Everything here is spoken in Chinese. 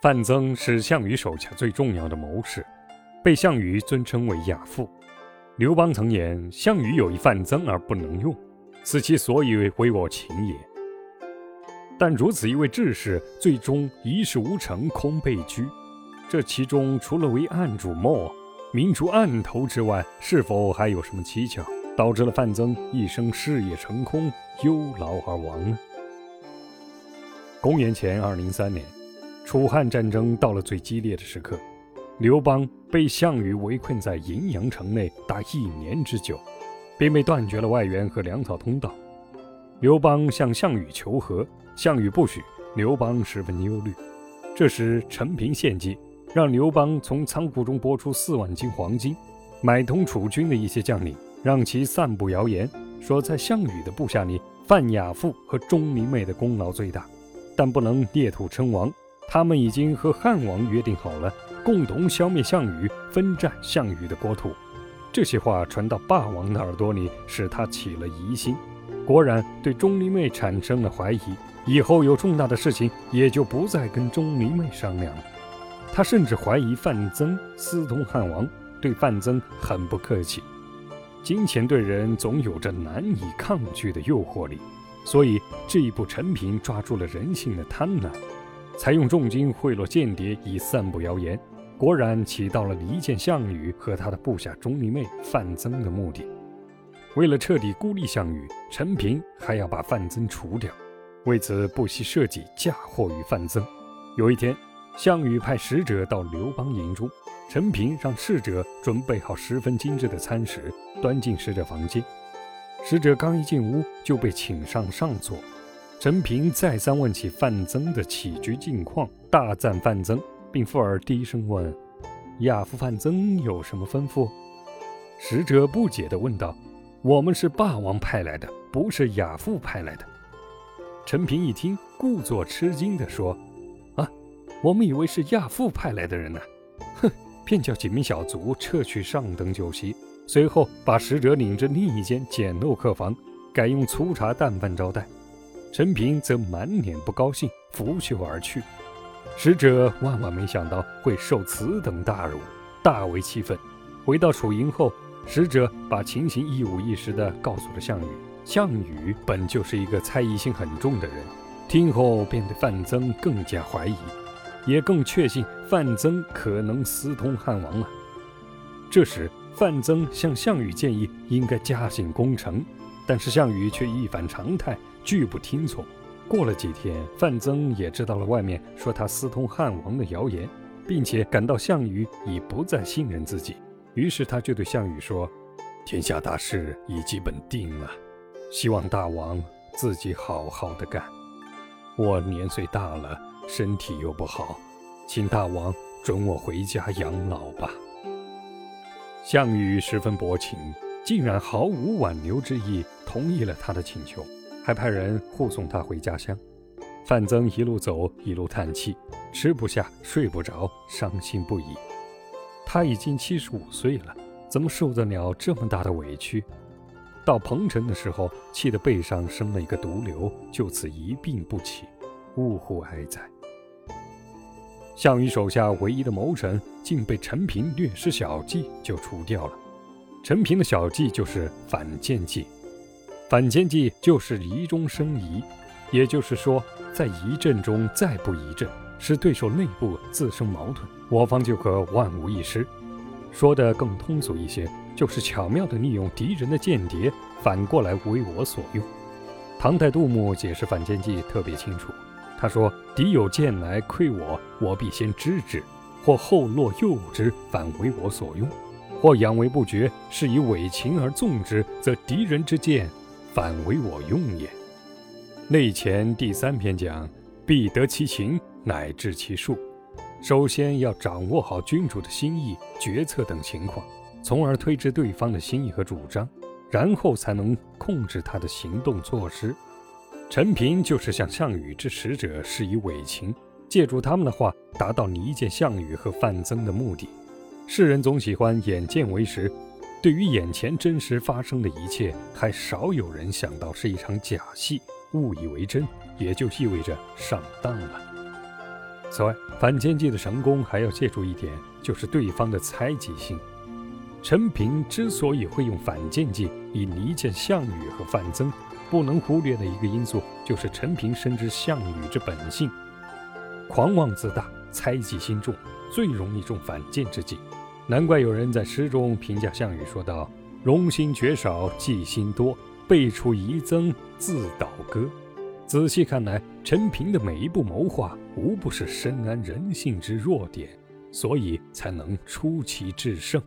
范增是项羽手下最重要的谋士，被项羽尊称为亚父。刘邦曾言：“项羽有一范增而不能用，此其所以为我秦也。”但如此一位志士，最终一事无成，空被拘。这其中除了为暗主谋、明出暗头之外，是否还有什么蹊跷，导致了范增一生事业成空，忧劳而亡呢？公元前二零三年，楚汉战争到了最激烈的时刻，刘邦被项羽围困在荥阳城内达一年之久，并被断绝了外援和粮草通道。刘邦向项羽求和。项羽不许，刘邦十分忧虑。这时，陈平献计，让刘邦从仓库中拨出四万斤黄金，买通楚军的一些将领，让其散布谣言，说在项羽的部下里，范亚父和钟离昧的功劳最大，但不能裂土称王。他们已经和汉王约定好了，共同消灭项羽，分占项羽的国土。这些话传到霸王的耳朵里，使他起了疑心，果然对钟离昧产生了怀疑。以后有重大的事情，也就不再跟钟离昧商量了。他甚至怀疑范增私通汉王，对范增很不客气。金钱对人总有着难以抗拒的诱惑力，所以这一部陈平抓住了人性的贪婪，才用重金贿赂间谍以散布谣言，果然起到了离间项羽和他的部下钟离昧、范增的目的。为了彻底孤立项羽，陈平还要把范增除掉。为此不惜设计嫁祸于范增。有一天，项羽派使者到刘邦营中，陈平让侍者准备好十分精致的餐食，端进使者房间。使者刚一进屋，就被请上上座。陈平再三问起范增的起居近况，大赞范增，并附耳低声问：“亚父范增有什么吩咐？”使者不解地问道：“我们是霸王派来的，不是亚父派来的。”陈平一听，故作吃惊地说：“啊，我们以为是亚父派来的人呢。”哼，便叫几名小卒撤去上等酒席，随后把使者领至另一间简陋客房，改用粗茶淡饭招待。陈平则满脸不高兴，拂袖而去。使者万万没想到会受此等大辱，大为气愤。回到楚营后，使者把情形一五一十地告诉了项羽。项羽本就是一个猜疑心很重的人，听后便对范增更加怀疑，也更确信范增可能私通汉王了。这时，范增向项羽建议应该加紧攻城，但是项羽却一反常态，拒不听从。过了几天，范增也知道了外面说他私通汉王的谣言，并且感到项羽已不再信任自己，于是他就对项羽说：“天下大事已基本定了。”希望大王自己好好的干。我年岁大了，身体又不好，请大王准我回家养老吧。项羽十分薄情，竟然毫无挽留之意，同意了他的请求，还派人护送他回家乡。范增一路走，一路叹气，吃不下，睡不着，伤心不已。他已经七十五岁了，怎么受得了这么大的委屈？到彭城的时候，气得背上生了一个毒瘤，就此一病不起，呜呼哀哉。项羽手下唯一的谋臣，竟被陈平略施小计就除掉了。陈平的小计就是反间计，反间计就是疑中生疑，也就是说，在疑阵中再不疑阵，使对手内部自生矛盾，我方就可万无一失。说的更通俗一些。就是巧妙地利用敌人的间谍，反过来为我所用。唐代杜牧解释反间计特别清楚，他说：“敌有剑来窥我，我必先知之；或后落诱之，反为我所用；或养为不绝，是以伪情而纵之，则敌人之剑反为我用也。”内前第三篇讲：“必得其情，乃至其术。”首先要掌握好君主的心意、决策等情况。从而推知对方的心意和主张，然后才能控制他的行动措施。陈平就是向项羽之使者施以伪情，借助他们的话达到离间项羽和范增的目的。世人总喜欢眼见为实，对于眼前真实发生的一切，还少有人想到是一场假戏，误以为真，也就意味着上当了。此外，反间计的成功还要借助一点，就是对方的猜忌心。陈平之所以会用反间计以离间项羽和范增，不能忽略的一个因素，就是陈平深知项羽之本性，狂妄自大，猜忌心重，最容易中反间之计。难怪有人在诗中评价项羽说道：“荣心绝少，计心多，辈出遗增，自倒戈。”仔细看来，陈平的每一步谋划，无不是深谙人性之弱点，所以才能出奇制胜。